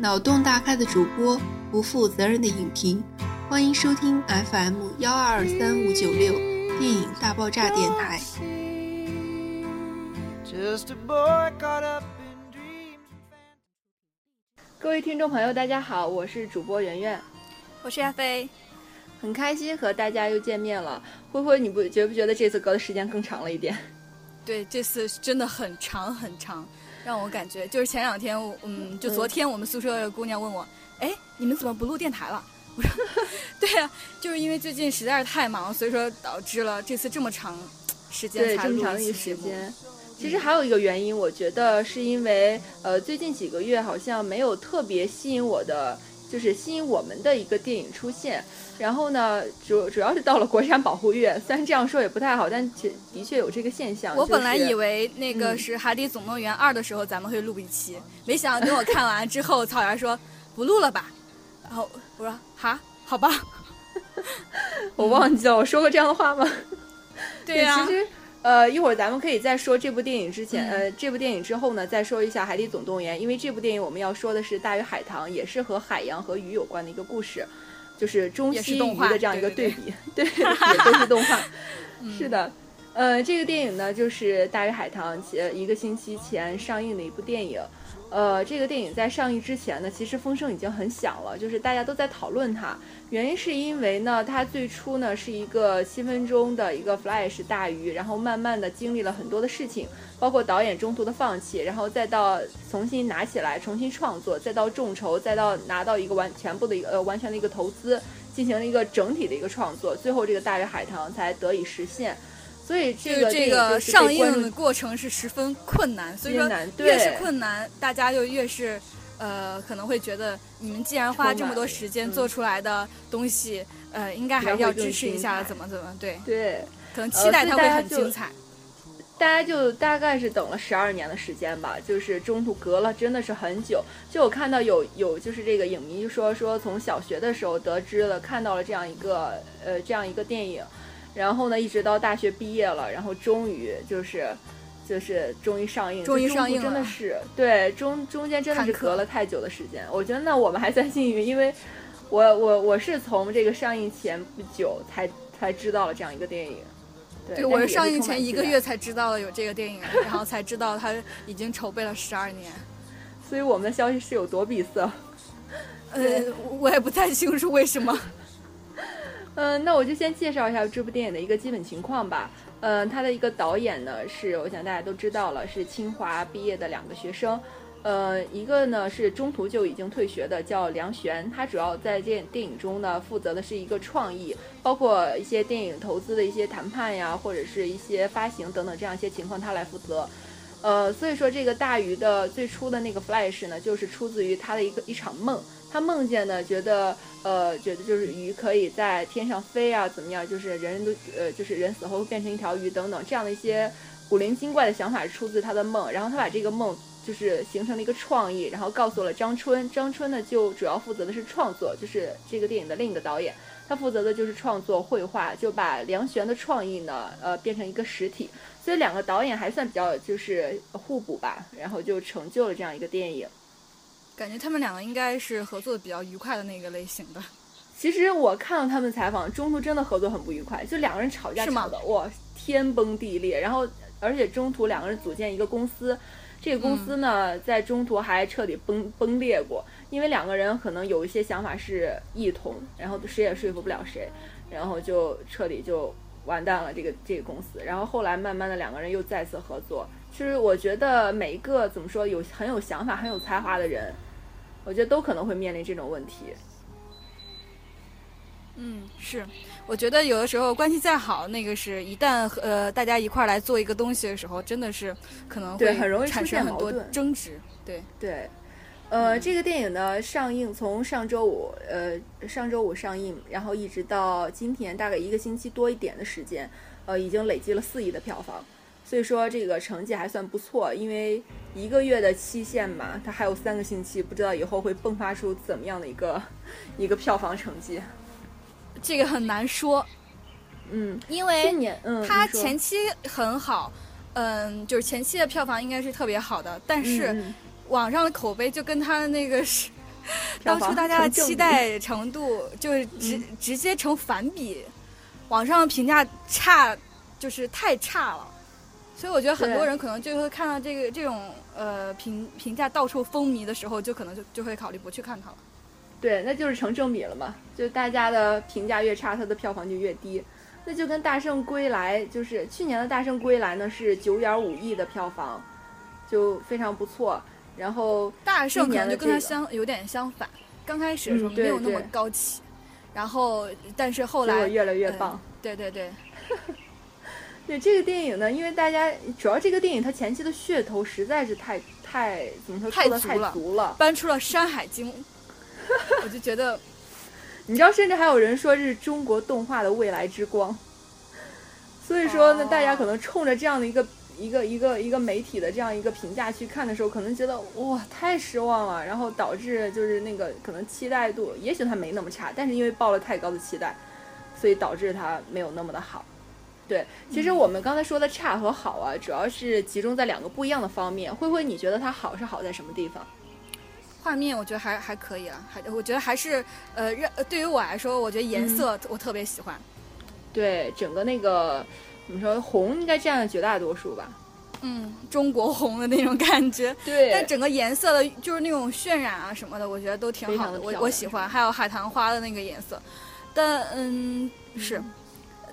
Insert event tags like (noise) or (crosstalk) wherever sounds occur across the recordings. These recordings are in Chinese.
脑洞大开的主播，不负责任的影评，欢迎收听 FM 幺二二三五九六电影大爆炸电台。各位听众朋友，大家好，我是主播圆圆，我是亚飞，很开心和大家又见面了。灰灰，你不觉不觉得这次隔的时间更长了一点？对，这次真的很长很长。让我感觉就是前两天，嗯，就昨天我们宿舍的姑娘问我，哎，你们怎么不录电台了？我说，对呀，就是因为最近实在是太忙，所以说导致了这次这么长时间才录一个时间。其实还有一个原因，我觉得是因为呃，最近几个月好像没有特别吸引我的。就是吸引我们的一个电影出现，然后呢，主主要是到了国产保护月，虽然这样说也不太好，但确的确有这个现象。我本来以为那个是《海底总动员二》的时候咱们会录一期，没想到等我看完之后，草原说不录了吧，然后我说哈，好吧，(laughs) 我忘记了我说过这样的话吗？(laughs) 对 (laughs) 呀。呃，一会儿咱们可以在说这部电影之前，呃，这部电影之后呢，再说一下《海底总动员》，因为这部电影我们要说的是《大鱼海棠》，也是和海洋和鱼有关的一个故事，就是中西鱼的这样一个对比，(laughs) (laughs) 对，也都是动画，(laughs) 是的。呃，这个电影呢，就是《大鱼海棠》前一个星期前上映的一部电影。呃，这个电影在上映之前呢，其实风声已经很响了，就是大家都在讨论它。原因是因为呢，它最初呢是一个七分钟的一个 Flash 大鱼，然后慢慢的经历了很多的事情，包括导演中途的放弃，然后再到重新拿起来重新创作，再到众筹，再到拿到一个完全部的一个呃完全的一个投资，进行了一个整体的一个创作，最后这个大鱼海棠才得以实现。所以这个这个上映的过程是十分困难，所以说越是困难，大家就越是呃可能会觉得你们既然花这么多时间做出来的东西，呃，应该还是要支持一下，怎么怎么对对，可能期待它会很精彩。大家就大概是等了十二年的时间吧，就是中途隔了真的是很久。就我看到有有就是这个影迷就说说从小学的时候得知了看到了这样一个呃这样一个电影。然后呢，一直到大学毕业了，然后终于就是，就是终于上映，终于上映真的是对中中间真的是隔了太久的时间。我觉得那我们还算幸运，因为我我我是从这个上映前不久才才知道了这样一个电影。对，我是上映前一个月才知道了有这个电影，然后才知道他已经筹备了十二年。所以我们的消息是有多闭塞？(laughs) 呃，我也不太清楚为什么。嗯，那我就先介绍一下这部电影的一个基本情况吧。嗯，它的一个导演呢是，我想大家都知道了，是清华毕业的两个学生。呃，一个呢是中途就已经退学的，叫梁璇。他主要在电电影中呢负责的是一个创意，包括一些电影投资的一些谈判呀，或者是一些发行等等这样一些情况，他来负责。呃，所以说这个大鱼的最初的那个 flash 呢，就是出自于他的一个一场梦。他梦见呢，觉得呃，觉得就是鱼可以在天上飞啊，怎么样？就是人人都呃，就是人死后会变成一条鱼等等这样的一些古灵精怪的想法出自他的梦。然后他把这个梦就是形成了一个创意，然后告诉了张春。张春呢就主要负责的是创作，就是这个电影的另一个导演，他负责的就是创作绘画，就把梁璇的创意呢呃变成一个实体。所以两个导演还算比较就是互补吧，然后就成就了这样一个电影。感觉他们两个应该是合作的比较愉快的那个类型的。其实我看了他们采访，中途真的合作很不愉快，就两个人吵架吵的哇天崩地裂。然后而且中途两个人组建一个公司，这个公司呢在中途还彻底崩崩裂过，因为两个人可能有一些想法是异同，然后谁也说服不了谁，然后就彻底就完蛋了这个这个公司。然后后来慢慢的两个人又再次合作。其实我觉得每一个怎么说有很有想法、很有才华的人。我觉得都可能会面临这种问题。嗯，是，我觉得有的时候关系再好，那个是一旦呃大家一块儿来做一个东西的时候，真的是可能会很容易产生很多争执。对对，呃，这个电影呢上映从上周五呃上周五上映，然后一直到今天大概一个星期多一点的时间，呃，已经累积了四亿的票房。所以说这个成绩还算不错，因为一个月的期限嘛，它还有三个星期，不知道以后会迸发出怎么样的一个一个票房成绩，这个很难说。嗯，因为嗯，它前期很好，嗯，就是前期的票房应该是特别好的，但是网上的口碑就跟它的那个是当初大家的期待程度就是直直接成反比，网上评价差，就是太差了。所以我觉得很多人可能就会看到这个这种呃评评价到处风靡的时候，就可能就就会考虑不去看它了。对，那就是成正比了嘛，就大家的评价越差，它的票房就越低。那就跟《大圣归来》就是去年的《大圣归来》呢，是九点五亿的票房，就非常不错。然后大圣可能就跟它相有点相反，刚开始的时候没有那么高起，然后但是后来越来越棒。对对对。对这个电影呢，因为大家主要这个电影它前期的噱头实在是太太怎么说太足了，搬出了《山海经》，(laughs) 我就觉得，(laughs) 你知道，甚至还有人说这是中国动画的未来之光。所以说呢，大家可能冲着这样的一个一个一个一个媒体的这样一个评价去看的时候，可能觉得哇太失望了，然后导致就是那个可能期待度，也许它没那么差，但是因为抱了太高的期待，所以导致它没有那么的好。对，其实我们刚才说的差和好啊，主要是集中在两个不一样的方面。灰灰，你觉得它好是好在什么地方？画面我觉得还还可以啊，还我觉得还是呃，让对于我来说，我觉得颜色我特别喜欢。对，整个那个怎么说，红应该占了绝大多数吧？嗯，中国红的那种感觉。对，但整个颜色的，就是那种渲染啊什么的，我觉得都挺好的，我我喜欢。还有海棠花的那个颜色，但嗯是，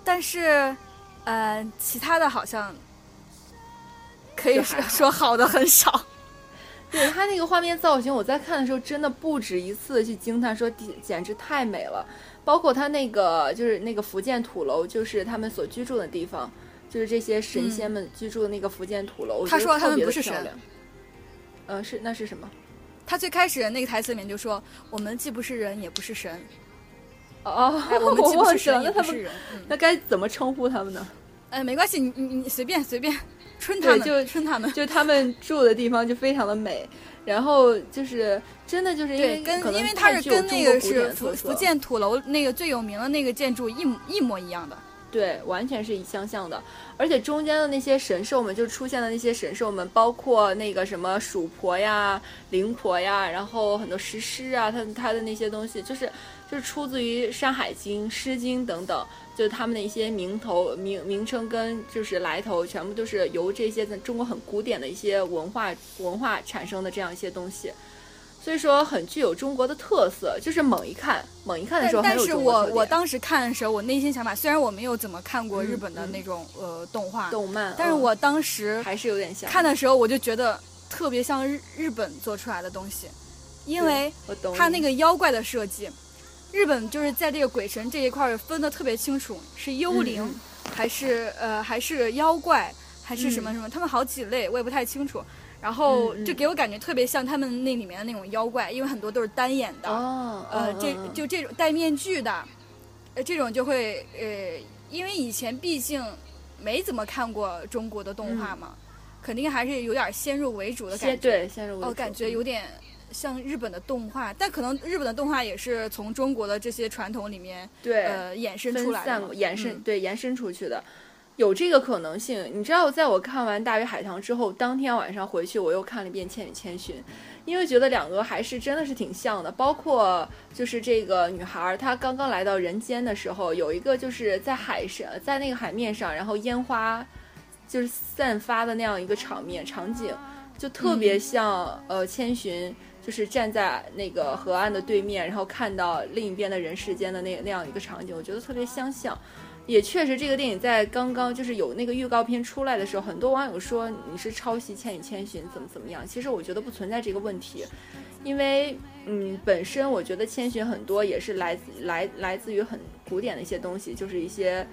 但是。呃，其他的好像可以说说好的很少。(laughs) 对他那个画面造型，我在看的时候真的不止一次去惊叹，说简直太美了。包括他那个就是那个福建土楼，就是他们所居住的地方，就是这些神仙们居住的那个福建土楼。他说他们不是神。呃，是那是什么？他最开始那个台词里面就说：“我们既不是人，也不是神。”哦，我们既不是神，也不是人，那该怎么称呼他们呢？哎，没关系，你你你随便随便，春他们就春他们，就他们住的地方就非常的美，然后就是真的就是因为跟因为它是跟那个是福福建土楼那个最有名的那个建筑一一模一样的，对，完全是一相像的，而且中间的那些神兽们就出现的那些神兽们，包括那个什么鼠婆呀、灵婆呀，然后很多石狮啊，它它的那些东西，就是就是出自于《山海经》《诗经》等等。就是他们的一些名头名名称跟就是来头，全部都是由这些在中国很古典的一些文化文化产生的这样一些东西，所以说很具有中国的特色。就是猛一看，猛一看的时候但是我我当时看的时候，我内心想法，虽然我没有怎么看过日本的那种呃动画动漫，但是我当时还是有点像看的时候，我就觉得特别像日日本做出来的东西，因为它那个妖怪的设计。日本就是在这个鬼神这一块分的特别清楚，是幽灵，还是呃还是妖怪，还是什么什么？他们好几类，我也不太清楚。然后就给我感觉特别像他们那里面的那种妖怪，因为很多都是单眼的，呃，这就这种戴面具的，呃，这种就会呃，因为以前毕竟没怎么看过中国的动画嘛，肯定还是有点先入为主的感觉，对，先入为主，哦，感觉有点。像日本的动画，但可能日本的动画也是从中国的这些传统里面对呃衍生出来的，延伸对延伸出去的，有这个可能性。你知道，在我看完《大鱼海棠》之后，当天晚上回去我又看了一遍《千与千寻》，因为觉得两个还是真的是挺像的。包括就是这个女孩她刚刚来到人间的时候，有一个就是在海上，在那个海面上，然后烟花就是散发的那样一个场面场景，就特别像呃千寻。就是站在那个河岸的对面，然后看到另一边的人世间的那那样一个场景，我觉得特别相像。也确实，这个电影在刚刚就是有那个预告片出来的时候，很多网友说你是抄袭《千与千寻》怎么怎么样。其实我觉得不存在这个问题，因为嗯，本身我觉得千寻很多也是来自来来自于很古典的一些东西，就是一些。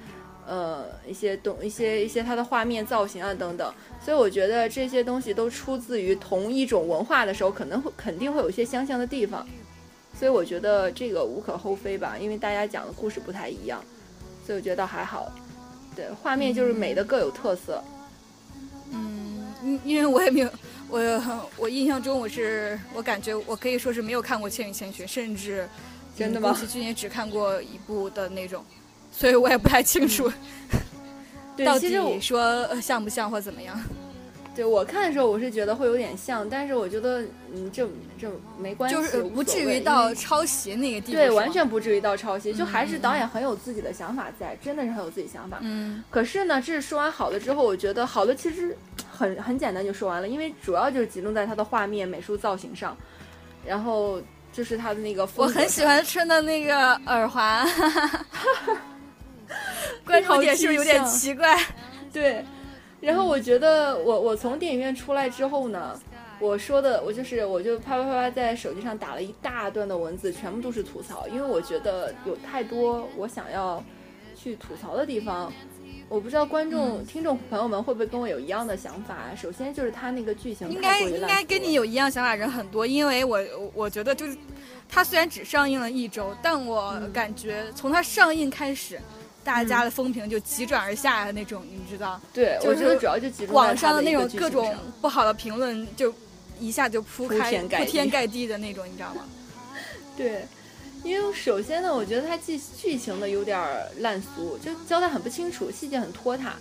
呃，一些东一些一些它的画面造型啊等等，所以我觉得这些东西都出自于同一种文化的时候，可能会肯定会有一些相像的地方，所以我觉得这个无可厚非吧，因为大家讲的故事不太一样，所以我觉得倒还好。对，画面就是美的各有特色。嗯，因因为我也没有，我我印象中我是我感觉我可以说是没有看过《千与千寻》，甚至真的吗？宫崎骏也只看过一部的那种。所以我也不太清楚，(laughs) 到底说像不像或怎么样。对我看的时候，我是觉得会有点像，但是我觉得，嗯，这这没关系，就是不至于到抄袭那个地步。对，完全不至于到抄袭，就还是导演很有自己的想法在，真的是很有自己想法。嗯。可是呢，这是说完好的之后，我觉得好的其实很很简单就说完了，因为主要就是集中在他的画面、美术造型上，然后就是他的那个。我很喜欢春的那个耳环，关注点是不是有点奇怪？(laughs) 对。然后我觉得，我我从电影院出来之后呢，我说的我就是我就啪啪啪啪在手机上打了一大段的文字，全部都是吐槽，因为我觉得有太多我想要去吐槽的地方。我不知道观众、听众朋友们会不会跟我有一样的想法。首先就是他那个剧情应该应该跟你有一样想法人很多，因为我我觉得就是他虽然只上映了一周，但我感觉从它上映开始。大家的风评就急转而下的那种，你知道？对，我觉得主要就网上的那种各种不好的评论，就一下就铺开铺天盖地的那种，你知道吗？(laughs) 对，因为首先呢，我觉得它剧剧情的有点烂俗，就交代很不清楚，细节很拖沓。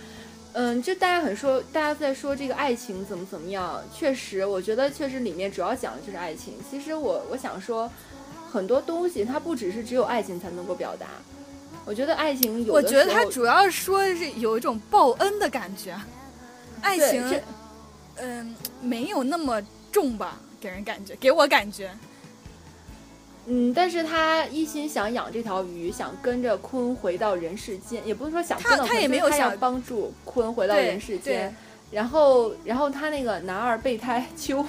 嗯，就大家很说，大家在说这个爱情怎么怎么样，确实，我觉得确实里面主要讲的就是爱情。其实我我想说，很多东西它不只是只有爱情才能够表达。我觉得爱情有，我觉得他主要说是有一种报恩的感觉，爱情，嗯，没有那么重吧，给人感觉，给我感觉，嗯，但是他一心想养这条鱼，想跟着鲲回到人世间，也不是说想他他也没有想帮助鲲回到人世间，然后然后他那个男二备胎 (laughs) 秋，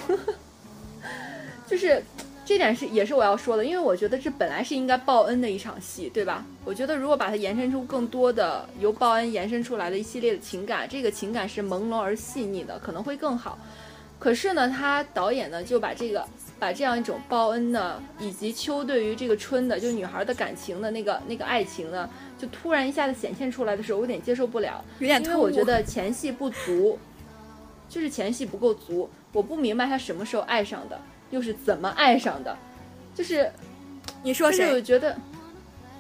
(laughs) 就是。这点是也是我要说的，因为我觉得这本来是应该报恩的一场戏，对吧？我觉得如果把它延伸出更多的由报恩延伸出来的一系列的情感，这个情感是朦胧而细腻的，可能会更好。可是呢，他导演呢就把这个把这样一种报恩呢，以及秋对于这个春的就女孩的感情的那个那个爱情呢，就突然一下子显现出来的时候，我有点接受不了，有点因为我觉得前戏不足，就是前戏不够足，我不明白他什么时候爱上的。又是怎么爱上的？就是你说谁？我觉得，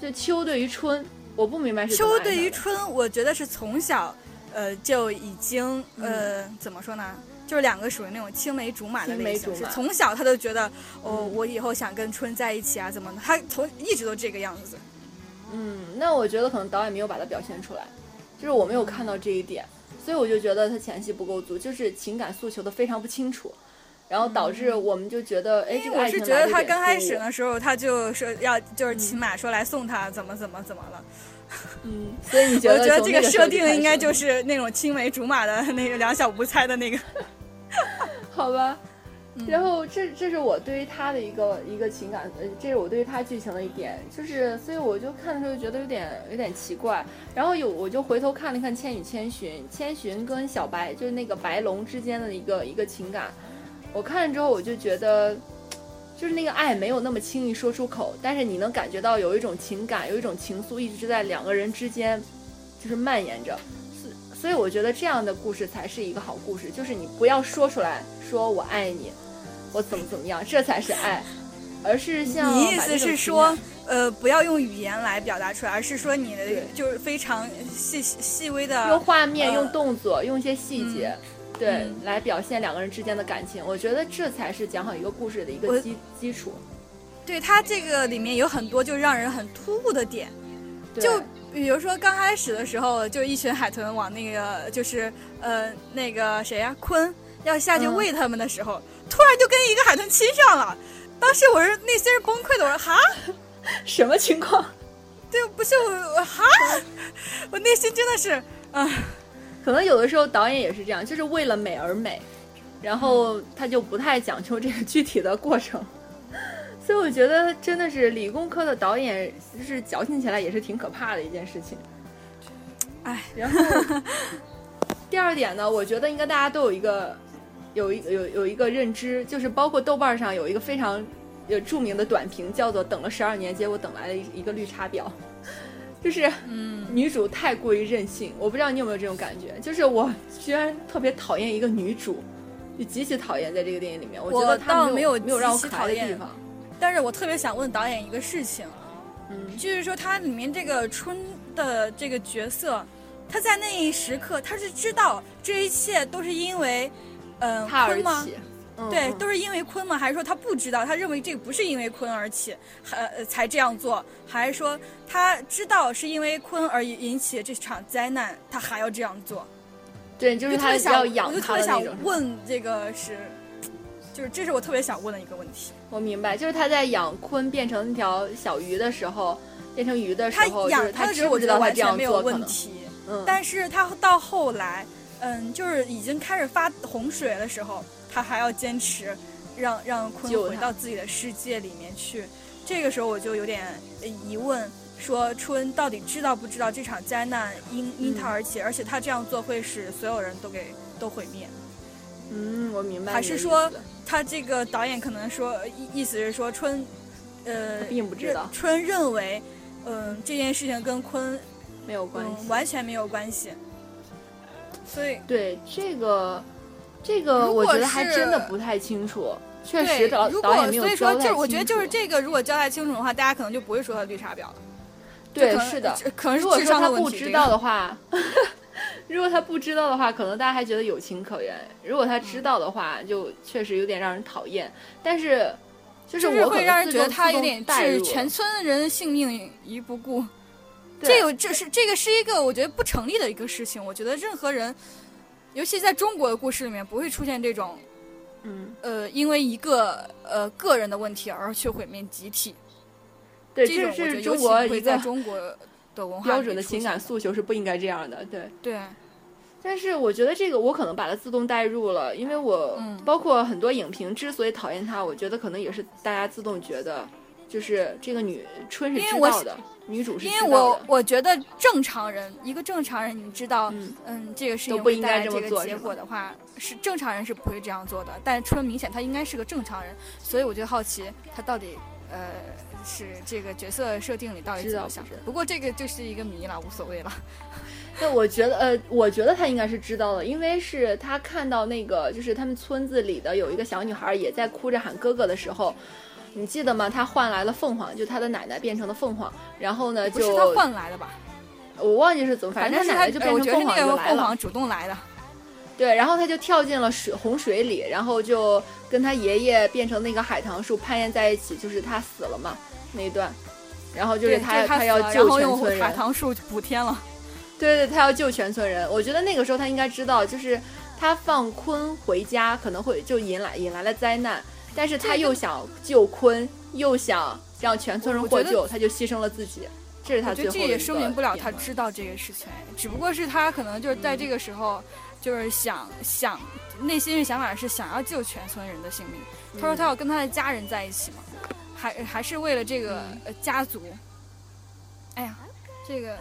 就秋对于春，我不明白是秋对于春，我觉得是从小，呃，就已经呃，怎么说呢？就是两个属于那种青梅竹马的类型，是从小他都觉得，哦，我以后想跟春在一起啊，怎么的？他从一直都这个样子。嗯，那我觉得可能导演没有把它表现出来，就是我没有看到这一点，所以我就觉得他前戏不够足，就是情感诉求的非常不清楚。然后导致我们就觉得，哎，这个我是觉得他刚开始的时候，他就说要就是骑马说来送他，怎么怎么怎么了？嗯，所以你觉得？我觉得这个设定应该就是那种青梅竹马的那个两小无猜的那个，(laughs) 好吧？然后这这是我对于他的一个一个情感，呃，这是我对于他剧情的一点，就是所以我就看的时候觉得有点有点奇怪。然后有我就回头看了看《千与千寻》，千寻跟小白就是那个白龙之间的一个一个情感。我看了之后，我就觉得，就是那个爱没有那么轻易说出口，但是你能感觉到有一种情感，有一种情愫一直在两个人之间，就是蔓延着。所以我觉得这样的故事才是一个好故事，就是你不要说出来说我爱你，我怎么怎么样，这才是爱，而是像你意思是说，呃，不要用语言来表达出来，而是说你的就是非常细细微的用画面、用动作、用一些细节。对，来表现两个人之间的感情，我觉得这才是讲好一个故事的一个基基础。对他这个里面有很多就让人很突兀的点，就比如说刚开始的时候，就一群海豚往那个就是呃那个谁呀鲲要下去喂他们的时候，突然就跟一个海豚亲上了，当时我是内心是崩溃的，我说哈，(laughs) 什么情况？对，不是我哈，(laughs) 我内心真的是啊。可能有的时候导演也是这样，就是为了美而美，然后他就不太讲究这个具体的过程，(laughs) 所以我觉得真的是理工科的导演，就是矫情起来也是挺可怕的一件事情。哎，然后第二点呢，我觉得应该大家都有一个有一有有一个认知，就是包括豆瓣上有一个非常有著名的短评，叫做“等了十二年，结果等来了一一个绿茶婊”。就是，嗯，女主太过于任性，我不知道你有没有这种感觉。就是我居然特别讨厌一个女主，就极其讨厌在这个电影里面。我觉得她没有没有让我讨厌的地方。但是我特别想问导演一个事情，嗯，就是说他里面这个春的这个角色，他在那一时刻他是知道这一切都是因为嗯、他而坤吗？对，嗯都是因为鲲吗？还是说他不知道？他认为这个不是因为鲲而起，还、呃、才这样做？还是说他知道是因为鲲而引起这场灾难，他还要这样做？对，就就是他想，要养我就特别想。问这个是，就是这是我特别想问的一个问题。我明白，就是他在养鲲变成那条小鱼的时候，变成鱼的时候，他养是他知的时候，我觉得不知道他这完全没有？问题。嗯，但是他到后来，嗯，就是已经开始发洪水的时候，他还要坚持让让坤回到自己的世界里面去。这个时候我就有点呃疑问，说春到底知道不知道这场灾难因因他而起，而且他这样做会使所有人都给都毁灭。嗯，我明白还是说他这个导演可能说意意思是说春，呃，并不知道认春认为，嗯、这件事情跟坤没有关系嗯？完全没有关系，所以。对这个，这个我觉得还是真的不太清楚。确对实导，如果导演没有所以说就是我觉得就是这个，如果交代清楚的话，大家可能就不会说他绿茶婊了。对是的。这可能如果是智说他不商的问题。这个知道的话，(laughs) 如果他不知道的话，可能大家还觉得有情可原；如果他知道的话，就确实有点让人讨厌。但是，就是会让人觉得他有点置全村人性命于不顾。对这个这是这个是一个我觉得不成立的一个事情。我觉得任何人，尤其在中国的故事里面，不会出现这种嗯，呃因为一个呃个人的问题而去毁灭集体。对，这是中国一会在个中国的文化标准的情感诉求是不应该这样的。对，对，但是我觉得这个我可能把它自动带入了，因为我、嗯包括很多影评之所以讨厌它，我觉得可能也是大家自动觉得，就是这个女春是知道的，女主是因。为我我觉得正常人，一个正常人，你知道，嗯嗯，这个事情都不应该会带来这么做结果的话，是正常人是不会这样做的。但春明显他应该是个正常人，所以我就好奇他到底呃是这个角色设定里到底知怎么想。不过这个就是一个谜了，无所谓了。(laughs) 那，我觉得呃，我觉得他应该是知道的，因为是他看到那个就是他们村子里的有一个小女孩也在哭着喊哥哥的时候。你记得吗？他换来了凤凰，就他的奶奶变成了凤凰，然后呢，就不是他换来的吧？我忘记是怎么，反反正他奶奶就变成凤凰就来了。那个凤凰主动来的。对，然后他就跳进了水洪水里，然后就跟他爷爷变成那个海棠树攀岩在一起，就是他死了嘛那一段，然后就是对，他他要救全村人，海棠树补天了。(laughs) 对对，他要救全村人。我觉得那个时候他应该知道，就是他放鲲回家可能会就引来引来了灾难，但是他又想救坤，又想让全村人获救，他就牺牲了自己。这是他我觉得这最后也说明不了他知道这个事情，只不过是他可能就是在这个时候，就是想想内心的想法是想要救全村人的性命。他说他要跟他的家人在一起嘛，还还是为了这个、家族。哎呀，这个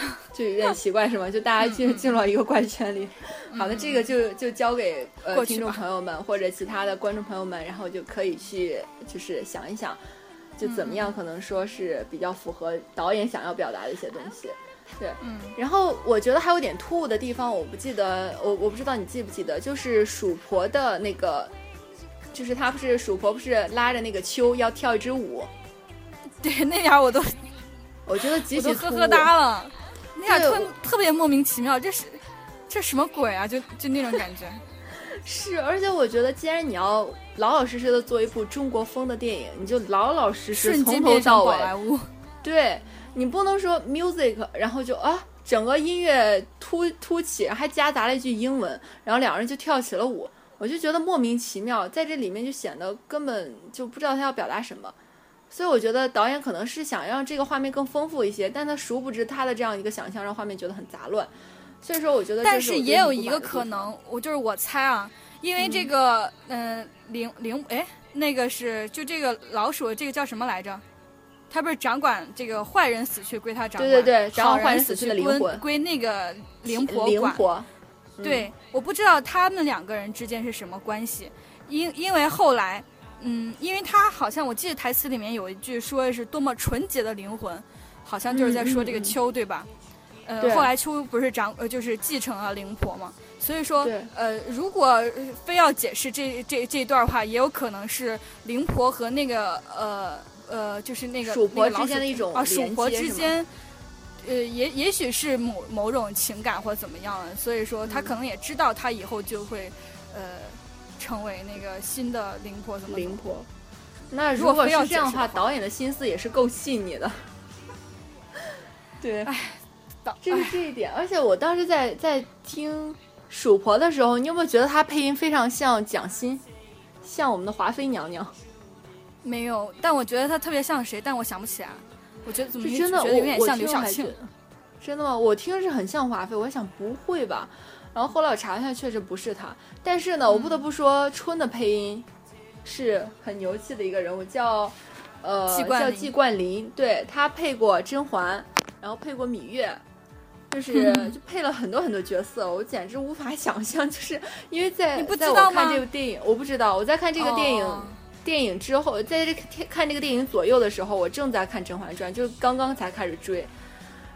(laughs) 就有点奇怪是吗？就大家进进入到一个怪圈里。好的，这个就就交给呃听众朋友们或者其他的观众朋友们，然后就可以去就是想一想，就怎么样可能说是比较符合导演想要表达的一些东西。对，嗯，然后我觉得还有点突兀的地方，我不记得，我我不知道你记不记得，就是鼠婆的那个，就是她不是鼠婆不是拉着那个秋要跳一支舞，(laughs) 对那点儿我都我觉得极我其突兀。都呵呵哒了，那点儿对特特别莫名其妙，这是这什么鬼啊？就就那种感觉。(laughs) 是，而且我觉得，既然你要老老实实的做一部中国风的电影，你就老老实实从头到尾，(laughs) 对你不能说 music，然后就啊，整个音乐突突起，还夹杂了一句英文，然后两个人就跳起了舞，我就觉得莫名其妙，在这里面就显得根本就不知道他要表达什么。所以我觉得导演可能是想让这个画面更丰富一些，但他殊不知他的这样一个想象让画面觉得很杂乱。所以说，我觉得这但是也有一个可能，我就是我猜啊，因为这个，嗯、灵灵，哎，那个是就这个老鼠，这个叫什么来着？他不是掌管这个坏人死去归他掌管，对对对掌管好人坏人死去的灵归魂归那个灵婆管。灵婆，嗯对，我不知道他们两个人之间是什么关系，因因为后来，嗯，因为他好像我记得台词里面有一句说的是多么纯洁的灵魂，好像就是在说这个秋，对吧？呃，后来秋不是长呃就是继承了灵婆嘛，所以说呃，如果呃非要解释这这这一段的话，也有可能是灵婆和那个呃呃就是那个鼠婆之间的一种啊，鼠婆之间。呃，也也许是某某种情感或怎么样的，所以说他嗯可能也知道他以后就会，呃成为那个新的灵婆怎么灵婆。那如果是这样的话，导演的心思也是够细腻的。(laughs) 对，导这是哎这一点。而且我当时在在听鼠婆的时候，你有没有觉得她配音非常像蒋欣，像我们的华妃娘娘？没有，但我觉得她特别像谁，但我想不起来。我觉得怎么是真的，觉得有点像刘晓庆真的吗？我听是很像华妃，我还想不会吧。然后后来我查一下，确实不是他。但是呢，我不得不说，春的配音是很牛气的一个人物，叫呃叫季冠霖对他配过甄嬛，然后配过芈月。就是就配了很多很多角色，我简直无法 (laughs) 想象，就是因为在你不在我看知道吗这部电影，我不知道，我在看这个电影、哦电影之后，在这天看这个电影左右的时候，我正在看《甄嬛传》，就是刚刚才开始追。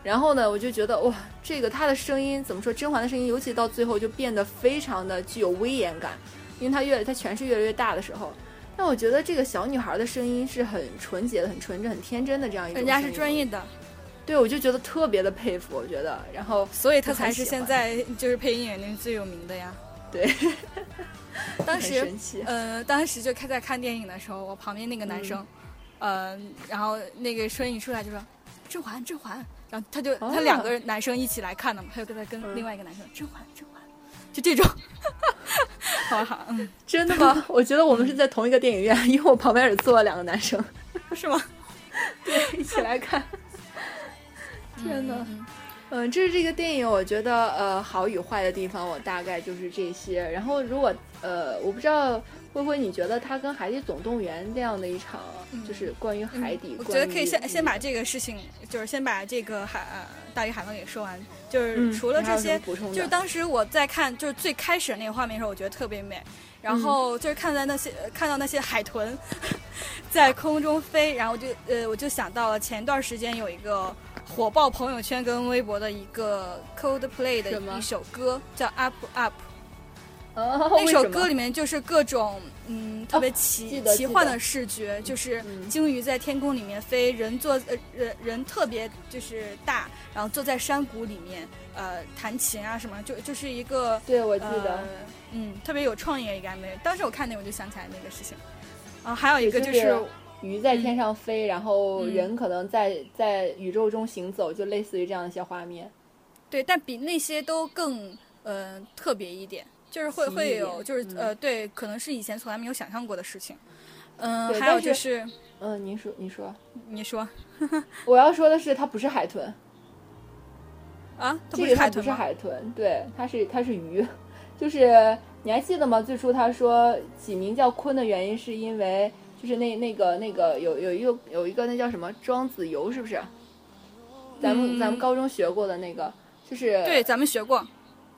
然后呢，我就觉得哇，这个她的声音怎么说？甄嬛的声音，尤其到最后就变得非常的具有威严感，因为她越她权势越来越大的时候。但我觉得这个小女孩的声音是很纯洁的、很纯真、很天真的这样一种。人家是专，业的，对我就觉得特别的佩服。我觉得，然后所以她才是现在就是配音演员里最有名的呀。对，(laughs) 当时。呃，当时就看在看电影的时候，我旁边那个男生，呃，然后那个声音一出来就说甄嬛甄嬛，然后他就、他两个男生一起来看的嘛，他就跟他跟嗯另外一个男生甄嬛甄嬛，就这种，(laughs) 好好，嗯，真的吗？(laughs) 我觉得我们是在同一个电影院，因为我旁边也坐了两个男生，是吗？(laughs) 对，一起来看。天哪！嗯嗯，这是这个电影，我觉得呃好与坏的地方，我大概就是这些。然后如果呃，我不知道灰灰，你觉得它跟《海底总动员》这样的一场，就是关于海底，嗯我觉得可以先先把这个事情，就是先把这个海呃大鱼海浪给说完。就是嗯除了这些，就是当时我在看，就是最开始那个画面的时候，我觉得特别美。然嗯后就是看在那些、呃看到那些海豚 (laughs) 在空中飞，然后我就呃我就想到了前段时间有一个火爆朋友圈跟微博的一个 Coldplay 的一首歌，叫 Up Up。哦，那首歌里面就是各种嗯特别奇、奇幻的视觉，就是嗯鲸鱼在天空里面飞，人坐呃人人特别就是大，然后坐在山谷里面呃弹琴啊什么，就就是一个对我记得呃，嗯特别有创意的一个 MV。当时我看那我就想起来那个事情。啊，还有一个就就是是鱼在天上飞，然后嗯人可能在在宇宙中行走，就类似于这样一些画面。对，但比那些都更呃特别一点，就是会会有就是呃对，可能是以前从来没有想象过的事情。嗯、还有就是是嗯，您说，你说，你说我要说的是，它不是海豚，啊，它这个它不是海豚吗？海豚，对，它是它是鱼，就是你还记得吗？最初他说起名叫鲲的原因是因为就是那那个那个有有一个有一个那叫什么庄子游是不是？咱们、嗯咱们高中学过的那个，就是对，咱们学过。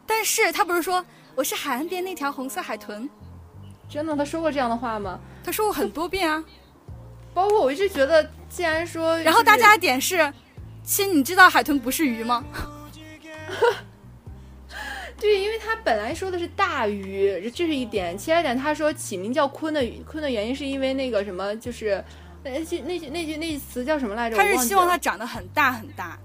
但是他不是说我是海岸边那条红色海豚，真的他说过这样的话吗？他说过很多遍啊。(laughs) 包括我一直觉得，既然说，然后大家的点是，亲，你知道海豚不是鱼吗？(laughs) 对，因为他本来说的是大鱼，这是一点。其他一点，他说起名叫鲲的鲲的原因是因为那个什么，就是那句那句那句那句词叫什么来着？他是希望它长得很大很大，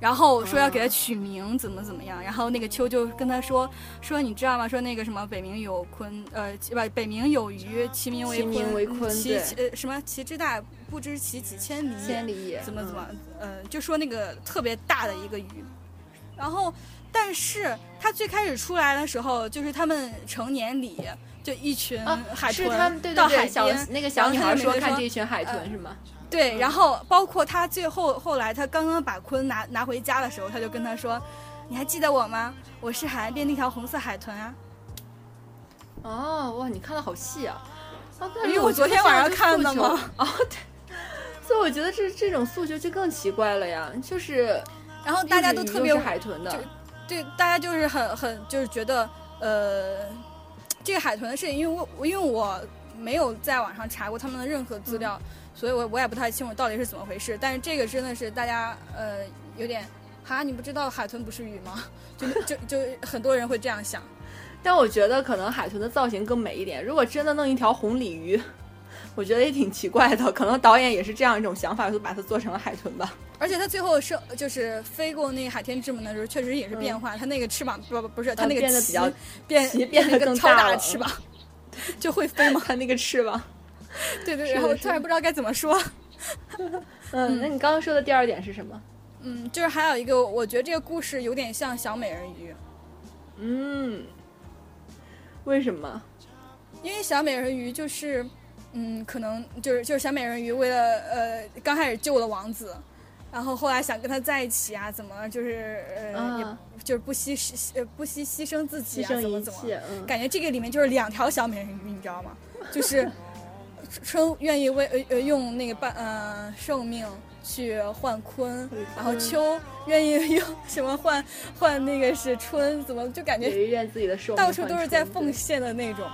然后说要给他取名，怎么怎么样。然后那个秋就跟他说说你知道吗？说那个什么北冥有鲲，呃，不北冥有鱼，其名为鲲，其呃什么其之大，不知其几千里。千里怎么怎么嗯，呃，就说那个特别大的一个鱼，然后但是它最开始出来的时候，就是他们成年礼，就一群啊，海豚是他们对到对对，小海边，那个小女孩说看这一群海豚呃是吗？对，嗯然后包括他最后后来他刚刚把鲲拿拿回家的时候，他就跟他说：“你还记得我吗？我是海岸边那条红色海豚啊。哦，哇，你看的好细啊！啊，因为我昨天晚上看的诉求嘛。(laughs) 哦，对。所以我觉得这这种诉求就更奇怪了呀，就是然后大家都特别海豚的就，对，大家就是很很就是觉得呃，这个海豚的事情，因为我因为我没有在网上查过他们的任何资料，所以我我也不太清楚到底是怎么回事。但是这个真的是大家呃有点哈，你不知道海豚不是鱼吗？(laughs) 就就就很多人会这样想。但我觉得可能海豚的造型更美一点。如果真的弄一条红鲤鱼，我觉得也挺奇怪的。可能导演也是这样一种想法，就把它做成了海豚吧。而且它最后是就是飞过那个海天之门的时候，确实也是变化。它那个翅膀不不不是，它那个变得比较变变得更超大的翅膀，(laughs) 就会飞吗？它那个翅膀，(laughs) 对对。然后突然不知道该怎么说。(laughs) 嗯，那你刚刚说的第二点是什么？嗯，就是还有一个，我觉得这个故事有点像小美人鱼。嗯，为什么？因为小美人鱼就是，嗯，可能就是就是小美人鱼为了呃刚开始救了王子，然后后来想跟他在一起啊，怎么就是呃，也就是不惜牺呃不惜牺牲自己啊，怎么怎么，感觉这个里面就是两条小美人鱼，你知道吗？就是春愿意为呃呃用那个半呃寿命。去换鲲，然后秋愿意用什么换换那个是春，怎么就感觉到处都是在奉献的那种，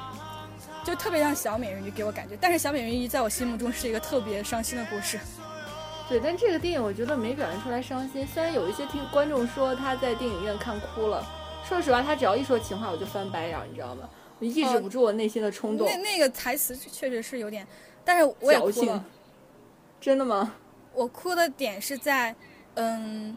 就特别像小美人鱼给我感觉。但是小美人鱼在我心目中是一个特别伤心的故事。对，但这个电影我觉得没表现出来伤心。虽然有一些听观众说他在电影院看哭了，说实话，他只要一说情话我就翻白眼，你知道吗？我抑制不住我内心的冲动。那那个台词确实是有点，但是我也哭了。真的吗？我哭的点是在，嗯，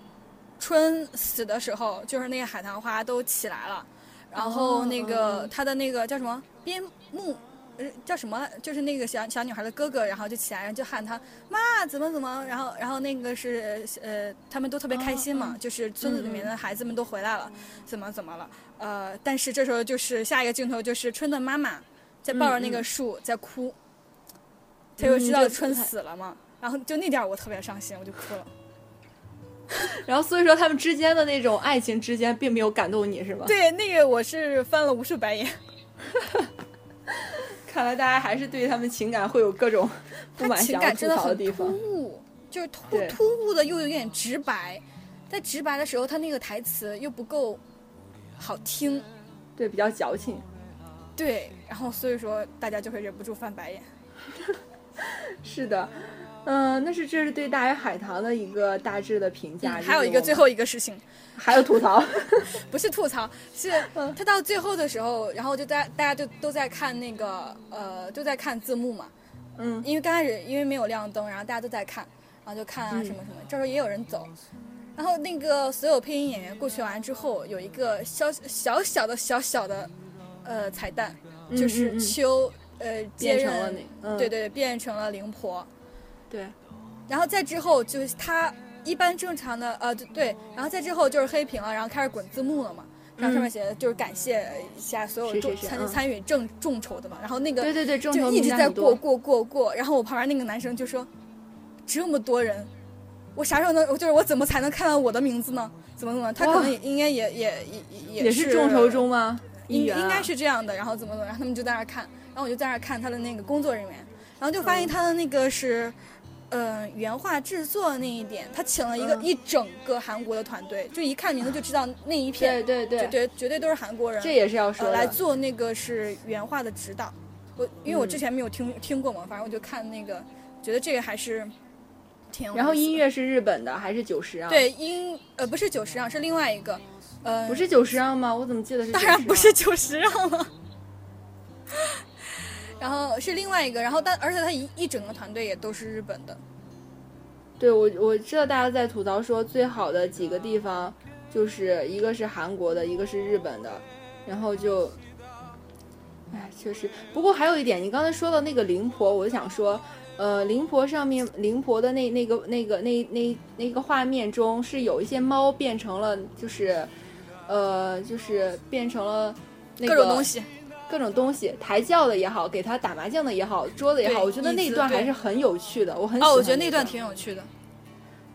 春死的时候，就是那个海棠花都起来了，然后那个他的那个叫什么边牧，呃，叫什么？就是那个小小女孩的哥哥，然后就起来，然后就喊他妈，怎么怎么，然后然后那个是呃，他们都特别开心嘛，就是村子里面的孩子们都回来了，怎么怎么了？呃，但是这时候就是下一个镜头就是春的妈妈在抱着那个树在哭，他就知道春死了嘛。然后就那点我特别伤心，我就哭了。(laughs) 然后所以说他们之间的那种爱情之间并没有感动你是吧？对，那个我是翻了无数白眼。(laughs) 看来大家还是对他们情感会有各种 (laughs) 不满、想吐槽的地方。突兀，就是突突兀的又有点直白，在直白的时候，他那个台词又不够好听，对，比较矫情。对，然后所以说大家就会忍不住翻白眼。(laughs) 是的。嗯，那是这是对《大鱼海棠》的一个大致的评价。还有一个最后一个事情，(laughs) 还有吐槽，(laughs) 不是吐槽，是他到最后的时候，然后就大大家就都在看那个呃，都在看字幕嘛。嗯。因为刚开始因为没有亮灯，然后大家都在看，然后就看啊什么什么。这时候也有人走，然后那个所有配音演员过去完之后，有一个小小小的小小的呃彩蛋，就是秋呃接任，对对，变成了灵婆。对，然后再之后就是他一般正常的呃对，然后再之后就是黑屏了，然后开始滚字幕了嘛，然后上面写的就是感谢一下所有众参参与众众筹的嘛，然后那个对对对，就一直在过过过过，然后我旁边那个男生就说，这么多人，我啥时候能就是我怎么才能看到我的名字呢？怎么怎么？他可能也应该也也也也是众筹中吗？应应该是这样的，然后怎么怎么，然后他们就在那看，然后我就在那看他的那个工作人员，然后就发现他的那个是。嗯，原画制作那一点，他请了一个一整个韩国的团队，就一看名字就知道那一片，对对对，绝绝对都是韩国人。这也是要说来做那个是原画的指导。我因为我之前没有听听过嘛，反正我就看那个，觉得这个还是挺。然后音乐是日本的还是九十让？对，音呃不是九十让，是另外一个，呃不是九十让吗？我怎么记得是？当然不是九十让了。然后是另外一个，然后但而且他一一整个团队也都是日本的。对，我我知道大家在吐槽说最好的几个地方，就是一个是韩国的，一个是日本的，然后就，哎，确实。不过还有一点，你刚才说的那个灵婆，我就想说，呃，灵婆上面灵婆的那那个那个那那那个画面中是有一些猫变成了，就是，呃，就是变成了那个各种东西。各种东西，抬轿的也好，给他打麻将的也好，桌子也好，我觉得那段还是很有趣的，我很喜欢。哦，我觉得那段挺有趣的。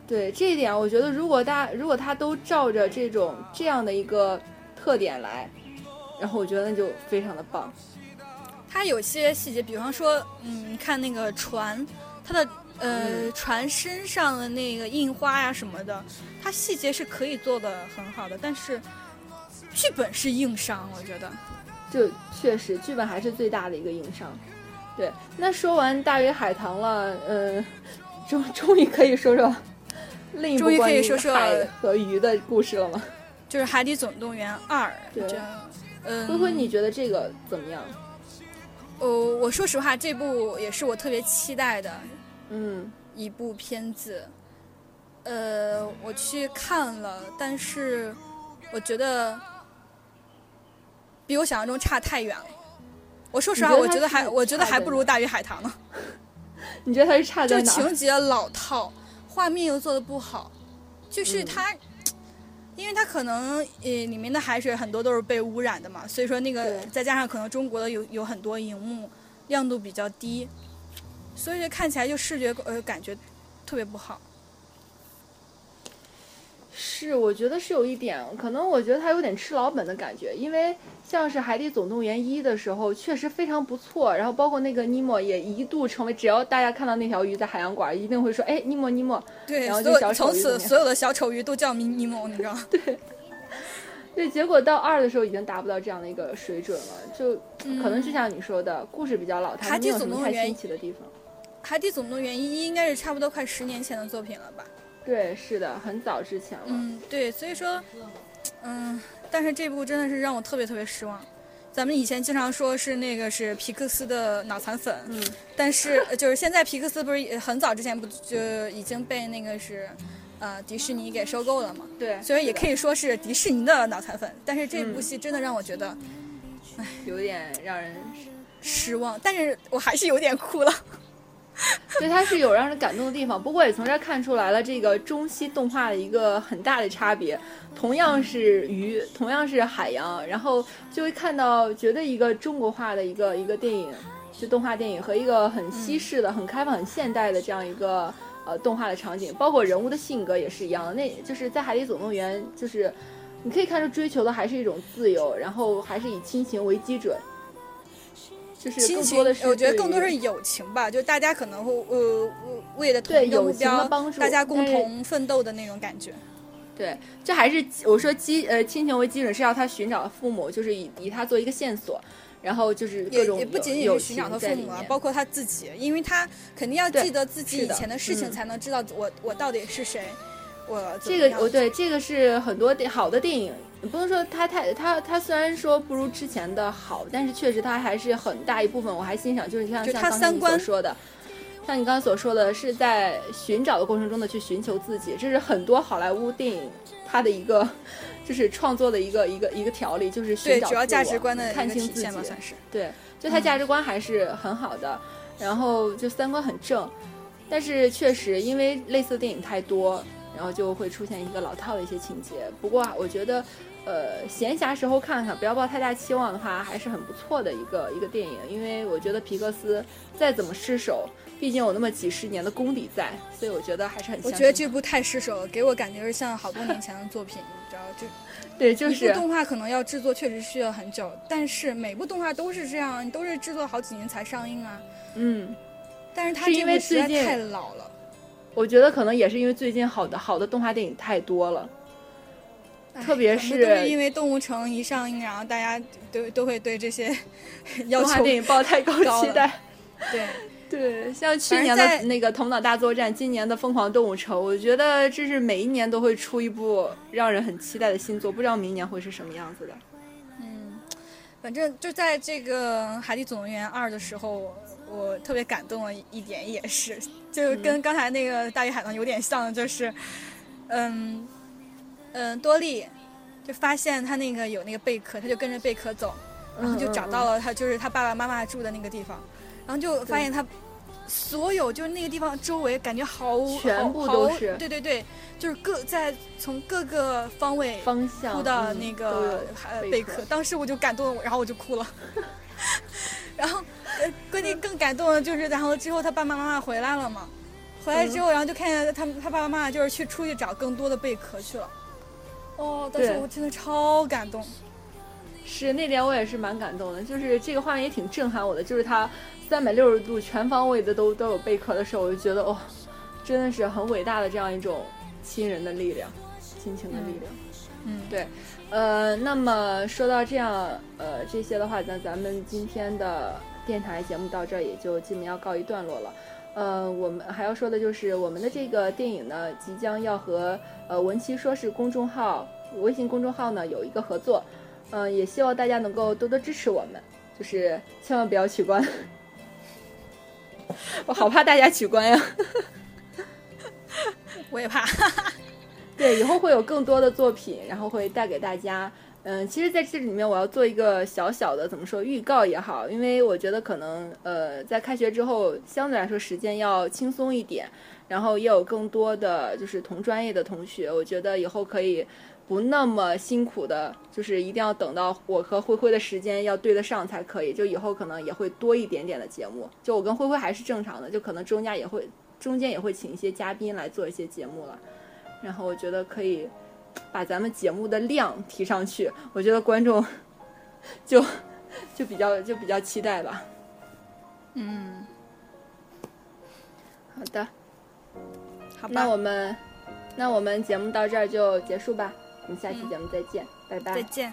对这一点，我觉得如果大如果他都照着这种这样的一个特点来，然后我觉得那就非常的棒。他有些细节，比方说，嗯，看那个船，它的呃船身上的那个印花呀什么的，它细节是可以做的很好的，但是剧本是硬伤，我觉得。就确实，剧本还是最大的一个硬伤。对，那说完《大鱼海棠》了，呃，终终于可以说说另一部关于海和鱼的故事了吗？就是《海底总动员二》。对，嗯，灰灰，你觉得这个怎么样？哦，我说实话，这部也是我特别期待的嗯一部片子。呃，我去看了，但是我觉得比我想象中差太远了。我说实话，觉我觉得还我觉得还不如《大鱼海棠》呢。(laughs) 你觉得它是差就在哪就？情节老套，画面又做的不好，就是嗯它，因为它可能呃里面的海水很多都是被污染的嘛，所以说那个再加上可能中国的有有很多荧幕亮度比较低，所以说看起来就视觉呃感觉特别不好。是，我觉得是有一点，可能我觉得他有点吃老本的感觉，因为像是《海底总动员一》的时候，确实非常不错，然后包括那个尼莫也一度成为，只要大家看到那条鱼在海洋馆，一定会说，哎，尼莫尼莫。对，然后就小丑鱼怎么样此所有的小丑鱼都叫尼尼莫，你知道吗？对，对结果到二的时候已经达不到这样的一个水准了，就可能就嗯像你说的，故事比较老套，海底没有什么太总动员新奇的地方。《海底总动员一》应该是差不多快十年前的作品了吧？对，是的，很早之前了。嗯，对，所以说，嗯，但是这部真的是让我特别特别失望。咱们以前经常说是那个是皮克斯的脑残粉，嗯，但是呃就是现在皮克斯不是很早之前不就已经被那个是，呃，迪士尼给收购了嘛？对，所以也可以说是迪士尼的脑残粉。但是这部嗯戏真的让我觉得有点让人失望，但是我还是有点哭了。(laughs) 对，它是有让人感动的地方，不过也从这儿看出来了这个中西动画的一个很大的差别。同样是鱼，同样是海洋，然后就会看到觉得一个中国化的一个一个电影，就动画电影和一个很西式的、很开放、很现代的这样一个呃动画的场景，包括人物的性格也是一样的。那就是在《海底总动员》，就是你可以看出追求的还是一种自由，然后还是以亲情为基准。就是亲情更多的是，我觉得更多是友情吧，就大家可能会呃为了同对一个目标，帮助，大家共同奋斗的那种感觉。对，这还是我说基呃亲情为基准，是要他寻找父母，就是以以他做一个线索，然后就是各也种也不仅仅友是寻找他父母啊，包括他自己，因为他肯定要记得自己以前的事情，嗯才能知道我我到底是谁，我这个我对这个是很多电好的电影，不能说他太他他虽然说不如之前的好，但是确实他还是很大一部分我还欣赏，就是像就像刚才你所说的。像你刚刚所说的，是在寻找的过程中的去寻求自己，这是很多好莱坞电影它的一个，就是创作的一个一个一个条例，就是寻对主要找自我价值观的看清自己。对，就他嗯价值观还是很好的，然后就三观很正，但是确实因为类似的电影太多，然后就会出现一个老套的一些情节。不过啊我觉得，呃，闲暇时候看看，不要抱太大期望的话，还是很不错的一个一个电影。因为我觉得皮克斯再怎么失手，毕竟有那么几十年的功底在，所以我觉得还是很我觉得这部太失手了，给我感觉是像好多年前的作品，你知道，就对，就是一部动画可能要制作确实需要很久，但是每部动画都是这样，都是制作好几年才上映啊。嗯，但是它因为实在最近太老了，我觉得可能也是因为最近好的好的动画电影太多了。哎特别可能都是是因为《动物城》一上映，然后大家都都会对这些要求电影抱太高期待。对。(laughs) 对，像去年的那个《头脑大作战》，今年的《疯狂动物城》，我觉得这是每一年都会出一部让人很期待的新作，不知道明年会是什么样子的。嗯，反正就在这个《海底总动员二》的时候，我特别感动的一点也是，就跟刚才那个《大鱼海棠》有点像的，就是，嗯嗯，多利就发现他那个有那个贝壳，他就跟着贝壳走，然后就找到了。了他就是他爸爸妈妈住的那个地方，然后就发现他。所有就是那个地方周围感觉好，全部都是对对对，就是各在从各个方位方向哭到嗯那个呃贝壳，当时我就感动，然后我就哭了。(laughs) 然后，呃，关键更感动的就是，然后之后他爸爸妈妈回来了嘛，回来之嗯后，然后就看见他他爸爸妈妈就是去出去找更多的贝壳去了。哦，当时我真的超感动。是那点我也是蛮感动的，就是这个画面也挺震撼我的，就是它三百六十度全方位的都都有贝壳的时候，我就觉得哦，真的是很伟大的这样一种亲人的力量，亲情的力量。嗯，对，呃，那么说到这样，呃，这些的话，那咱们今天的电台节目到这儿也就基本要告一段落了。呃，我们还要说的就是我们的这个电影呢，即将要和呃文琪说是公众号、微信公众号呢有一个合作，嗯、也希望大家能够多多支持我们。就是千万不要取关，(laughs) 我好怕大家取关呀。(laughs) 我也怕。(laughs) 对，以后会有更多的作品，然后会带给大家。嗯，其实在这里面我要做一个小小的怎么说预告也好，因为我觉得可能呃在开学之后相对来说时间要轻松一点，然后也有更多的就是同专业的同学，我觉得以后可以不那么辛苦的，就是一定要等到我和灰灰的时间要对得上才可以，就以后可能也会多一点点的节目，就我跟灰灰还是正常的，就可能中间也会中间也会请一些嘉宾来做一些节目了，然后我觉得可以。把咱们节目的量提上去，我觉得观众就就比较就比较期待吧。嗯，好的，好吧。那我们那我们节目到这儿就结束吧，我们下期节目再见，拜拜。再见。